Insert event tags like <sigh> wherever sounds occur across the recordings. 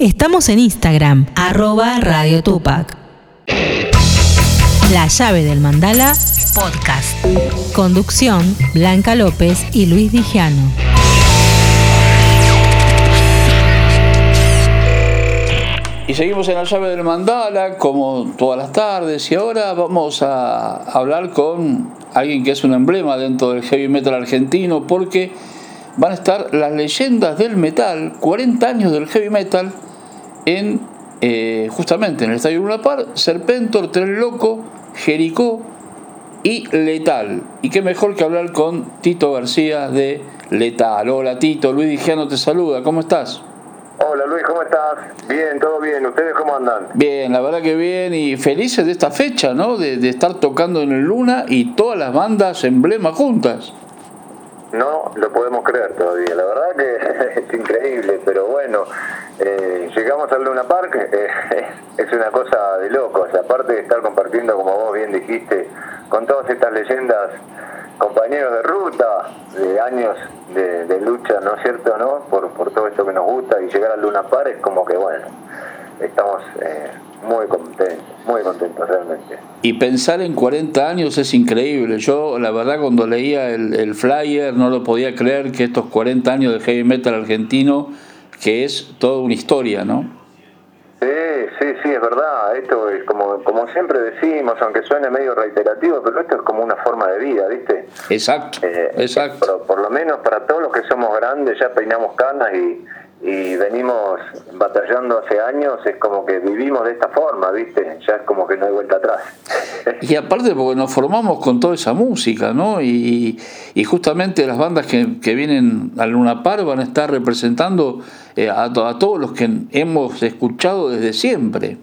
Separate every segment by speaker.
Speaker 1: Estamos en Instagram, arroba Radio Tupac. La llave del mandala, podcast. Conducción, Blanca López y Luis Dijano.
Speaker 2: Y seguimos en la llave del mandala, como todas las tardes, y ahora vamos a hablar con alguien que es un emblema dentro del heavy metal argentino, porque van a estar las leyendas del metal, 40 años del heavy metal, en eh, justamente en el Estadio Luna Par, Serpentor, Tren Loco, Jericó y Letal. Y qué mejor que hablar con Tito García de Letal. Hola Tito, Luis Digiano te saluda, ¿cómo estás?
Speaker 3: Hola Luis, ¿cómo estás? Bien, todo bien. ¿Ustedes cómo andan?
Speaker 2: Bien, la verdad que bien y felices de esta fecha, ¿no? De, de estar tocando en el Luna y todas las bandas emblema juntas.
Speaker 3: No lo podemos creer todavía, la verdad que <laughs> es increíble, pero bueno, eh, llegamos al Luna Park, eh, <laughs> es una cosa de locos, aparte de estar compartiendo, como vos bien dijiste, con todas estas leyendas, compañeros de ruta, de años de, lucha, ¿no es cierto?, ¿no? Por, por todo esto que nos gusta y llegar al Luna Park es como que, bueno, estamos eh, muy contentos, muy contentos realmente.
Speaker 2: Y pensar en 40 años es increíble. Yo, la verdad, cuando leía el, el flyer, no lo podía creer que estos 40 años de heavy metal argentino, que es toda una historia, ¿no?
Speaker 3: Sí, sí, sí, es verdad. Esto es como, como siempre decimos, aunque suene medio reiterativo, pero esto es como una forma de vida, ¿viste?
Speaker 2: Exacto,
Speaker 3: Eh,
Speaker 2: exacto.
Speaker 3: Por, por lo menos para todos los que somos grandes, ya peinamos canas y, y venimos batallando hace años, es como que vivimos de esta forma, ¿viste? Ya es como que no hay vuelta atrás.
Speaker 2: Y aparte porque nos formamos con toda esa música, ¿no? Y, y justamente las bandas que, que vienen al Luna Par van a estar representando eh, a, a todos los que hemos escuchado desde siempre.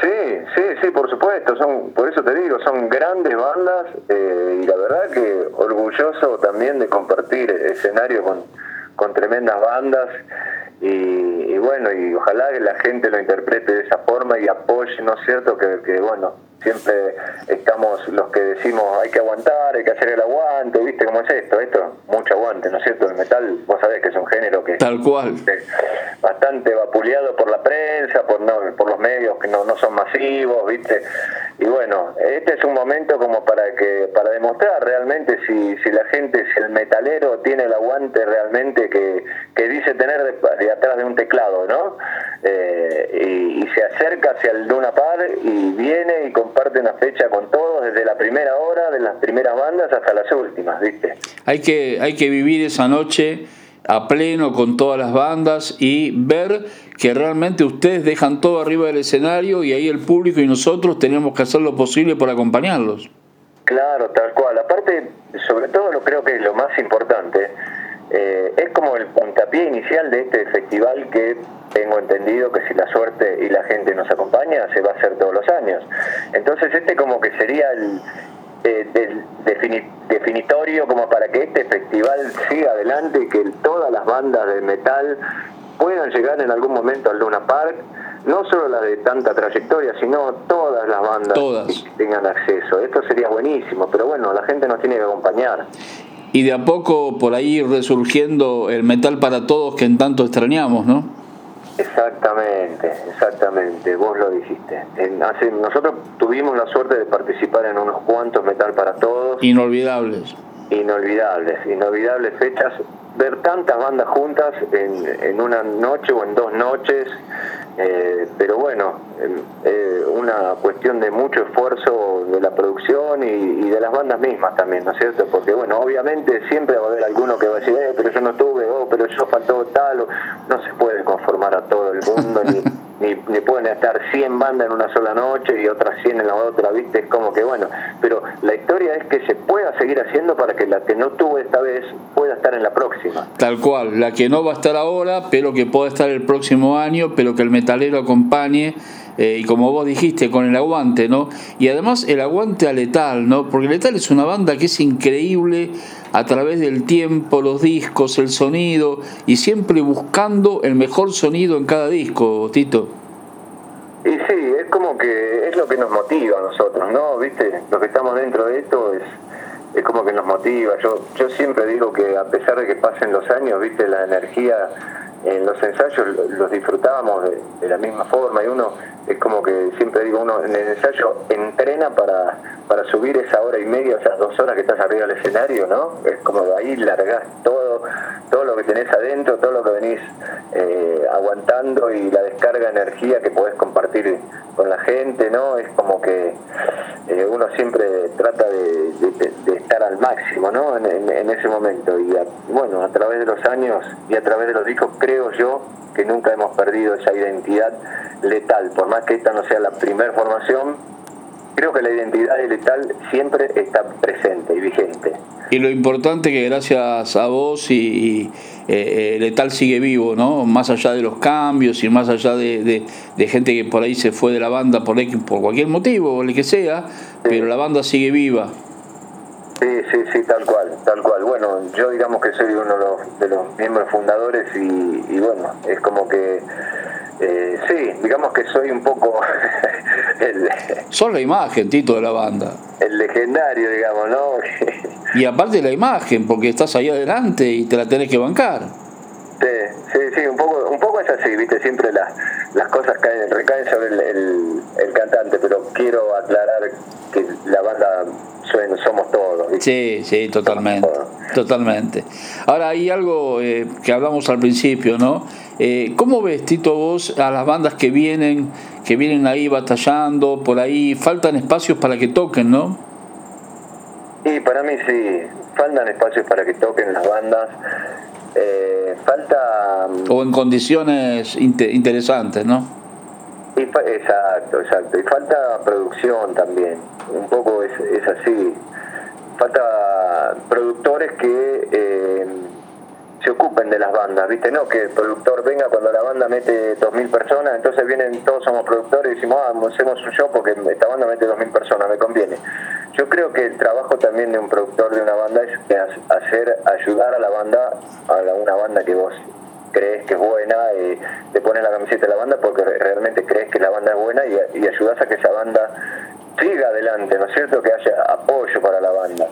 Speaker 3: Sí, sí, sí, por supuesto, son, por eso te digo, son grandes bandas eh, y la verdad que orgulloso también de compartir escenario con, con tremendas bandas y, y bueno, y ojalá que la gente lo interprete de esa forma y apoye, ¿no es cierto? Que, que bueno, siempre estamos los que decimos hay que aguantar, hay que hacer el aguante, ¿viste cómo es esto? Esto, mucho aguante, ¿no es cierto? El metal, vos sabés que es un género que
Speaker 2: Tal cual.
Speaker 3: bastante vapuleado por la prensa, por no, por los medios que no, no son masivos, ¿viste? Y bueno, este es un momento como para que para demostrar realmente si, si la gente, si el metalero tiene el aguante realmente que, que dice tener de, de atrás de un teclado, ¿no? Eh, y, y se acerca hacia el Luna Par y viene y comparte una fecha con todos desde la primera hora, de las primeras bandas hasta las últimas, ¿viste?
Speaker 2: Hay que, hay que vivir esa noche a pleno con todas las bandas y ver que realmente ustedes dejan todo arriba del escenario y ahí el público y nosotros tenemos que hacer lo posible por acompañarlos.
Speaker 3: Claro, tal cual. Aparte, sobre todo lo creo que lo más importante, eh, es como el puntapié inicial de este festival que tengo entendido que si la suerte y la gente nos acompaña se va a hacer todos los años. Entonces este como que sería el, eh, del defini- definitorio como para que este festival siga adelante y que todas las bandas de metal puedan llegar en algún momento al Luna Park, no solo las de tanta trayectoria, sino todas las bandas
Speaker 2: Todas.
Speaker 3: que tengan acceso. Esto sería buenísimo, pero bueno, la gente nos tiene que acompañar.
Speaker 2: Y de a poco por ahí resurgiendo el metal para todos que en tanto extrañamos, ¿no?
Speaker 3: Exactamente, exactamente, vos lo dijiste. En- hace- nosotros tuvimos la suerte de participar en unos cuantos Metal para Todos,
Speaker 2: Inolvidables.
Speaker 3: inolvidables, inolvidables fechas, ver tantas bandas juntas en, en una noche o en dos noches, eh, pero bueno, eh, eh, una cuestión de mucho esfuerzo de la producción y, y de las bandas mismas también, ¿no es cierto? Porque bueno, obviamente siempre va a haber alguno que va a decir, eh, pero yo no estuve, oh, pero yo faltó tal, o- no se puede conformar a todo el mundo, ni, <laughs> ni, ni pueden estar 100 bandas en una sola noche y otras 100 en la otra, ¿viste? Es como que bueno, pero la historia es que se pueda seguir haciendo para que la que no tuvo esta vez pueda estar en la próxima.
Speaker 2: Tal cual, la que no va a estar ahora, pero que pueda estar el próximo año, pero que el metalero acompañe, eh, y como vos dijiste, con el aguante, ¿no? Y además el aguante a Letal, ¿no? Porque Letal es una banda que es increíble a través del tiempo, los discos, el sonido, y siempre buscando el mejor sonido en cada disco, Tito.
Speaker 3: Y sí, es como que es lo que nos motiva a nosotros, ¿no? ¿Viste? Los que estamos dentro de esto es, es como que nos motiva. Yo, yo siempre digo que a pesar de que pasen los años, ¿viste? La energía en los ensayos los disfrutábamos de, la misma forma y uno es como que siempre digo uno en el ensayo entrena para, para subir esa hora y media esas dos horas que estás arriba del escenario no es como ahí largás todo todo lo que tenés adentro todo lo que venís eh, aguantando y la descarga de energía que podés compartir con la gente no es como que eh, uno siempre trata de, estar al máximo no en, ese momento. Y bueno a través de los años y a través de los discos creo yo que nunca hemos perdido esa identidad letal, por más que esta no sea la primera formación, creo que la identidad letal siempre está presente y vigente.
Speaker 2: Y lo importante que gracias a vos y, eh, eh, Letal sigue vivo, ¿no? Más allá de los cambios y más allá de, gente que por ahí se fue de la banda por, por cualquier motivo, el que sea, pero la banda sigue viva.
Speaker 3: Sí, sí, sí, tal cual, tal cual. Bueno, yo digamos que soy uno de los, miembros fundadores y, bueno, es como que, eh, sí, digamos que soy un poco <laughs>
Speaker 2: el... Son la imagen, Tito, de la banda.
Speaker 3: El legendario, digamos, ¿no? <laughs>
Speaker 2: y aparte la imagen, porque estás ahí adelante y te la tenés que bancar.
Speaker 3: Sí, sí, sí, un poco, un poco es así, viste, siempre las, las cosas caen, recaen sobre el, el cantante, pero quiero aclarar que la banda somos todos.
Speaker 2: Sí, sí, totalmente, totalmente. Ahora hay algo eh, que hablamos al principio, ¿no? Eh, ¿Cómo ves, Tito, vos a las bandas que vienen, que vienen ahí batallando, por ahí, faltan espacios para que toquen, ¿no?
Speaker 3: Sí, para mí sí, faltan espacios para que toquen las bandas. Eh, falta...
Speaker 2: O en condiciones interesantes, ¿no?
Speaker 3: Exacto, exacto. Y falta producción también. Un poco es, es así. Falta productores que eh, se ocupen de las bandas, ¿viste? No que el productor venga cuando la banda mete 2.000 personas, entonces vienen, todos somos productores y decimos, ah, hacemos un show porque esta banda mete 2.000 personas, me conviene. Yo creo que el trabajo también de un productor de una banda es hacer, ayudar a la banda, a una banda que vos crees que es buena, y te pones la camiseta de la banda porque realmente crees que la banda es buena y, y ayudas a que esa banda siga adelante, ¿no es cierto? Que haya apoyo para la banda.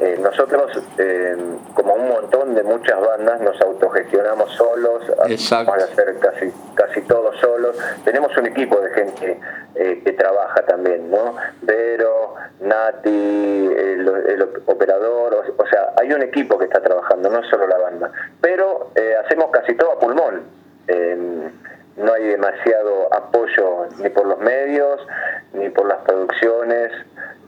Speaker 3: Eh, nosotros, eh, como un montón de muchas bandas, nos autogestionamos solos, vamos a hacer casi, casi todos solos. Tenemos un equipo de gente eh, que trabaja también, ¿no? Vero, Nati, el, operador, o, sea, hay un equipo que está trabajando, no solo la banda. Pero hacemos casi todo a pulmón no hay demasiado apoyo ni por los medios, ni por las producciones.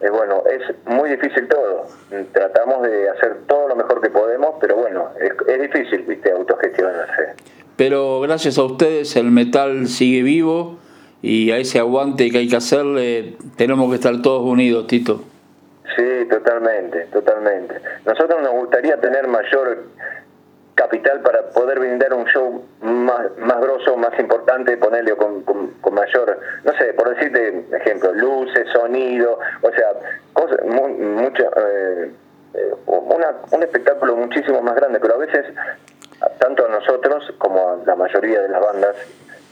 Speaker 3: Eh, bueno, es muy difícil todo. Tratamos de hacer todo lo mejor que podemos, pero bueno, es, difícil, viste, autogestionarse.
Speaker 2: Pero gracias a ustedes el metal sigue vivo y a ese aguante que hay que hacerle tenemos que estar todos unidos, Tito.
Speaker 3: Sí, totalmente, totalmente. Nosotros nos gustaría tener mayor capital para poder brindar un show más, más grosso, más importante, ponerle con, con, mayor, no sé, por decirte ejemplo, luces, sonido, o sea, cosas, mucho, eh, eh, una, un espectáculo muchísimo más grande, pero a veces, tanto a nosotros como a la mayoría de las bandas,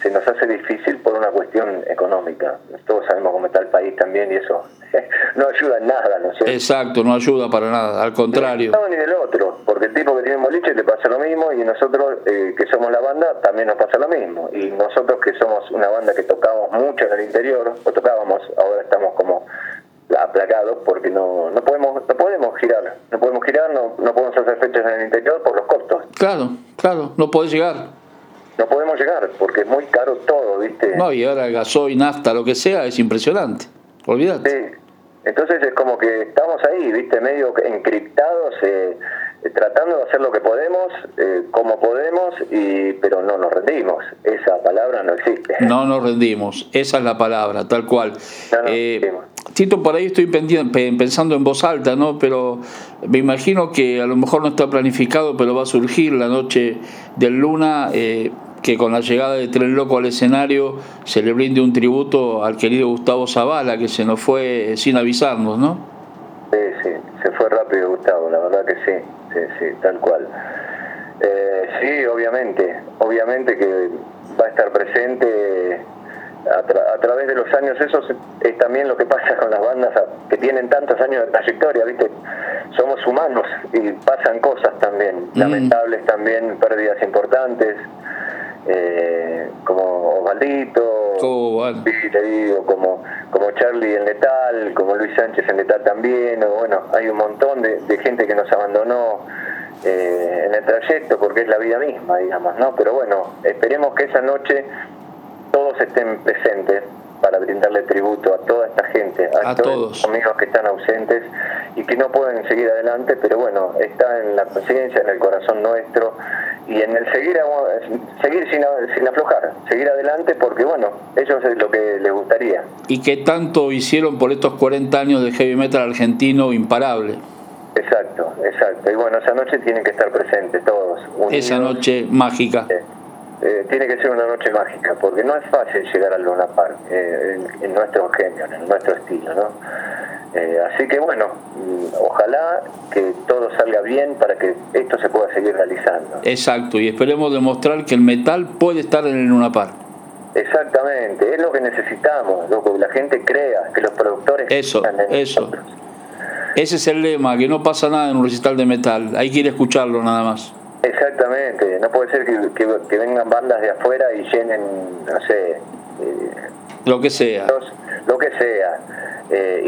Speaker 3: se nos hace difícil por una cuestión económica. Todos sabemos cómo está el país también y eso <laughs> no ayuda en nada, ¿no
Speaker 2: Exacto, no ayuda para nada, al contrario.
Speaker 3: No, ni del otro, porque el tipo que tiene boliche le pasa lo mismo y nosotros eh, que somos la banda también nos pasa lo mismo. Y nosotros que somos una banda que tocamos mucho en el interior, o tocábamos, ahora estamos como aplacados porque no, no podemos no podemos girar, no podemos girar, no, no podemos hacer fechas en el interior por los costos.
Speaker 2: Claro, claro, no podés llegar
Speaker 3: no podemos llegar porque es muy caro todo, ¿viste?
Speaker 2: No, y ahora gasoil, nafta, lo que sea, es impresionante. Olvídate.
Speaker 3: Sí. Entonces es como que estamos ahí, ¿viste? Medio encriptados, eh, tratando de hacer lo que podemos, eh, como podemos, y, pero no nos rendimos. Esa palabra no existe.
Speaker 2: No nos rendimos, esa es la palabra, tal cual. eh, Tito, por ahí estoy pensando en voz alta, ¿no? Pero me imagino que a lo mejor no está planificado, pero va a surgir la noche del Luna. Eh, que con la llegada de Tren Loco al escenario se le brinde un tributo al querido Gustavo Zavala, que se nos fue sin avisarnos, ¿no?
Speaker 3: Se fue rápido Gustavo, la verdad que sí, sí, sí, tal cual. Eh, sí, obviamente, obviamente que va a estar presente a, través de los años, eso es también lo que pasa con las bandas que tienen tantos años de trayectoria, ¿viste? Somos humanos y pasan cosas también, mm. lamentables también, pérdidas importantes Gordito,
Speaker 2: Oh, bueno.
Speaker 3: sí, te digo, como, como Charlie en Letal, como Luis Sánchez en Letal también, o bueno, hay un montón de, de gente que nos abandonó eh, en el trayecto porque es la vida misma, digamos, ¿no? Pero bueno, esperemos que esa noche todos estén presentes para brindarle tributo a toda esta gente, a,
Speaker 2: A
Speaker 3: todos los amigos que están ausentes y que no pueden seguir adelante, pero bueno, está en la conciencia, en el corazón nuestro y en el seguir seguir sin, sin aflojar, seguir adelante porque bueno, eso es lo que les gustaría.
Speaker 2: ¿Y qué tanto hicieron por estos 40 años de heavy metal argentino imparable?
Speaker 3: Exacto, exacto. Y bueno, esa noche tienen que estar presentes todos. unidos.
Speaker 2: Esa noche mágica.
Speaker 3: Eh, eh, tiene que ser una noche mágica, porque no es fácil llegar al Luna Park eh, en, en nuestro genio, en nuestro estilo, ¿no? Eh, así que bueno, mm, ojalá que todo salga bien para que esto se pueda seguir realizando.
Speaker 2: Exacto, y esperemos demostrar que el metal puede estar en el Luna Park.
Speaker 3: Exactamente, es lo que necesitamos, loco, que la gente crea, que los productores
Speaker 2: Eso,
Speaker 3: crean en
Speaker 2: eso.
Speaker 3: nosotros.
Speaker 2: Ese es el lema, que no pasa nada en un recital de metal. Hay que ir a escucharlo nada más.
Speaker 3: Exactamente, no puede ser que, que- que vengan bandas de afuera y llenen, no sé, eh,
Speaker 2: Lo que sea.
Speaker 3: los- lo que sea. Eh,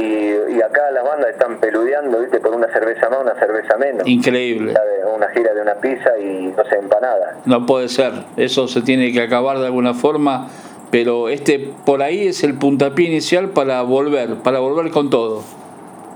Speaker 3: y, y acá las bandas están peludeando, ¿viste? Por una cerveza más, una cerveza menos.
Speaker 2: Increíble.
Speaker 3: Una gira de una pizza y no sé, empanada.
Speaker 2: No puede ser. Eso se tiene que acabar de alguna forma. Pero este por ahí es el puntapié inicial para volver, para volver con todo.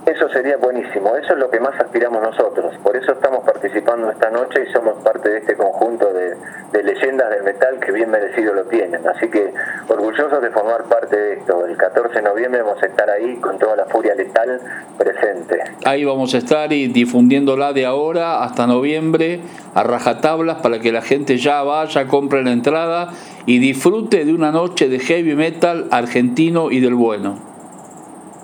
Speaker 3: Eso sería buenísimo, eso es lo que más aspiramos nosotros. Por eso estamos participando esta noche y somos parte de este conjunto de, leyendas del metal que bien merecido lo tienen. Así que orgullosos de formar parte de esto. El 14 de noviembre vamos a estar ahí con toda la furia letal presente.
Speaker 2: Ahí vamos a estar y difundiéndola de ahora hasta noviembre a rajatablas para que la gente ya vaya, compre la entrada y disfrute de una noche de heavy metal argentino y del bueno.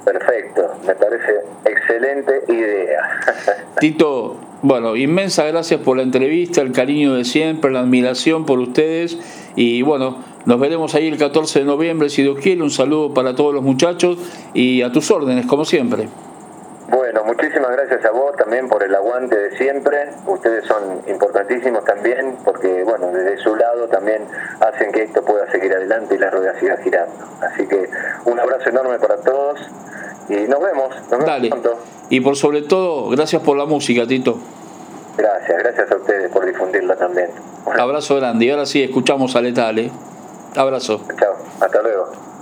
Speaker 3: Perfecto, me parece excelente idea. <laughs>
Speaker 2: Tito, bueno, inmensa gracias por la entrevista, el cariño de siempre, la admiración por ustedes y bueno, nos veremos ahí el 14 de noviembre si Dios quiere. Un saludo para todos los muchachos y a tus órdenes, como siempre.
Speaker 3: Bueno, muchísimas gracias a vos también por el aguante de siempre. Ustedes son importantísimos también porque, bueno, desde su lado también hacen que esto pueda seguir adelante y la rueda siga girando. Así que un abrazo enorme para todos y nos vemos. Nos vemos
Speaker 2: Dale.
Speaker 3: pronto.
Speaker 2: Y por sobre todo, gracias por la música, Tito.
Speaker 3: Gracias, gracias a ustedes por difundirla también. Bueno,
Speaker 2: Abrazo grande. Y ahora sí, escuchamos a Letal, ¿eh? Abrazo.
Speaker 3: chao, hasta luego.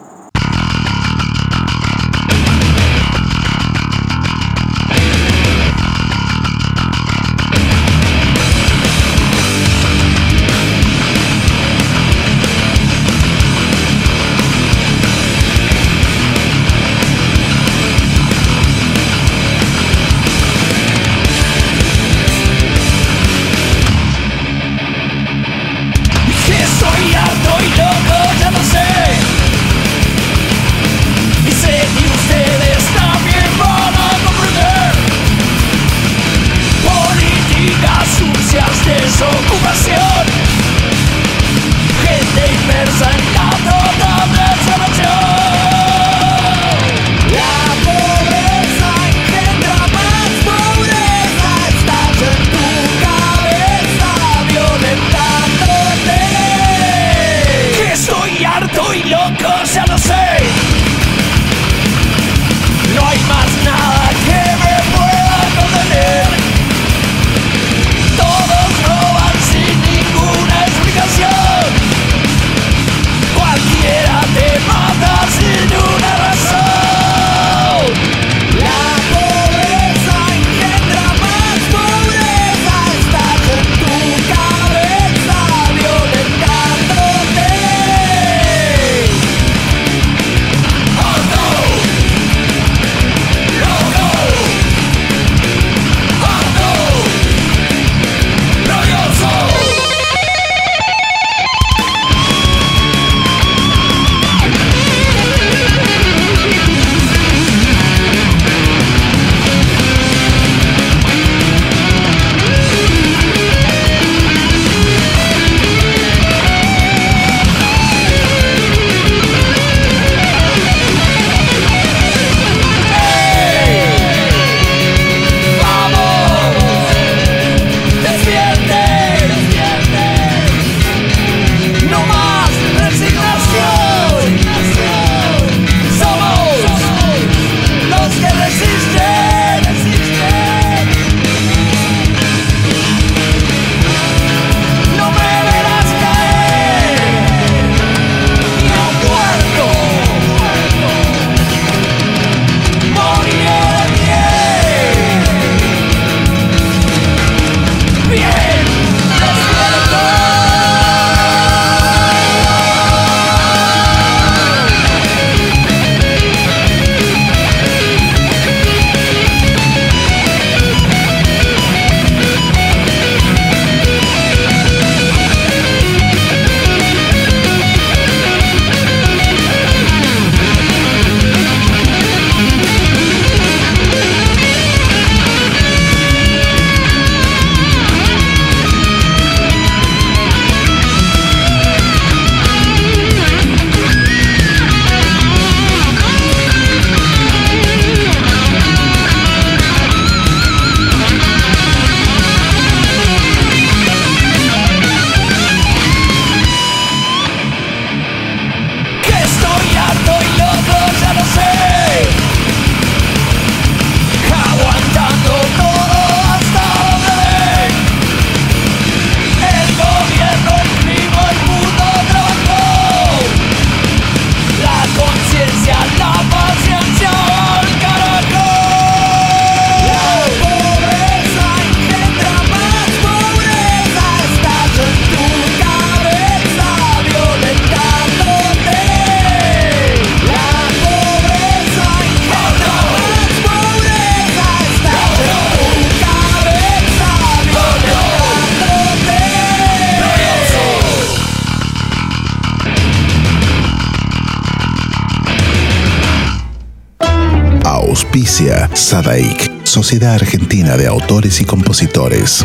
Speaker 4: Sadaik, Sociedad Argentina de Autores y Compositores.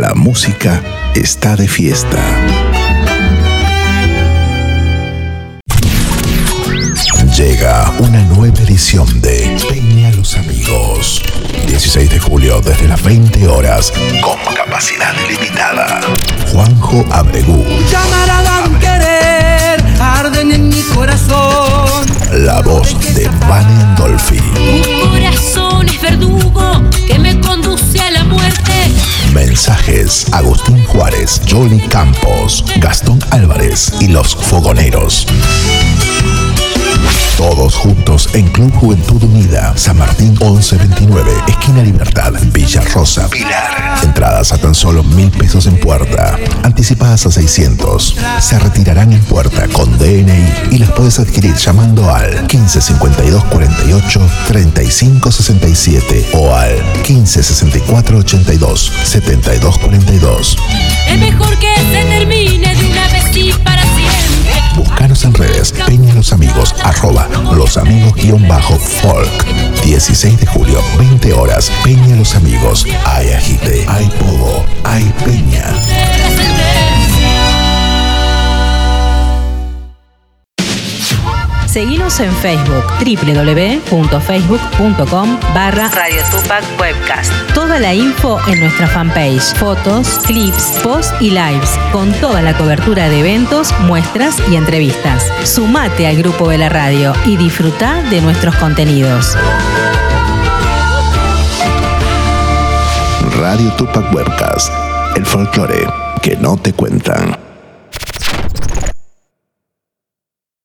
Speaker 4: La música está de fiesta. Llega una nueva edición de Peña los Amigos. 16 de julio desde las 20 horas con capacidad limitada. Juanjo Abregú.
Speaker 5: Llamarán querer, arden en mi corazón.
Speaker 4: La voz de Vane Andolfi.
Speaker 6: Un corazón es verdugo que me conduce a la muerte.
Speaker 4: Mensajes Agustín Juárez, Jolly Campos, Gastón Álvarez y los Fogoneros. Todos juntos en Club Juventud Unida, San Martín 1129, esquina Libertad, Villa Rosa, Pilar. Entradas a tan solo mil pesos en puerta, anticipadas a 600. Se retirarán en puerta con DNI y las puedes adquirir llamando al 1552 48 35 67 o al 1564 82 72 42.
Speaker 6: Es mejor que se termine
Speaker 4: En redes Peña Los Amigos, arroba los amigos guion bajo folk. 16 de julio, 20 horas, Peña Los Amigos. Hay agite, hay pogo, hay peña.
Speaker 1: Seguimos en Facebook, www.facebook.com barra Radio Tupac Webcast. Toda la info en nuestra fanpage, fotos, clips, posts y lives, con toda la cobertura de eventos, muestras y entrevistas. Sumate al grupo de la radio y disfruta de nuestros contenidos.
Speaker 4: Radio Tupac Webcast. El folclore que no te cuentan.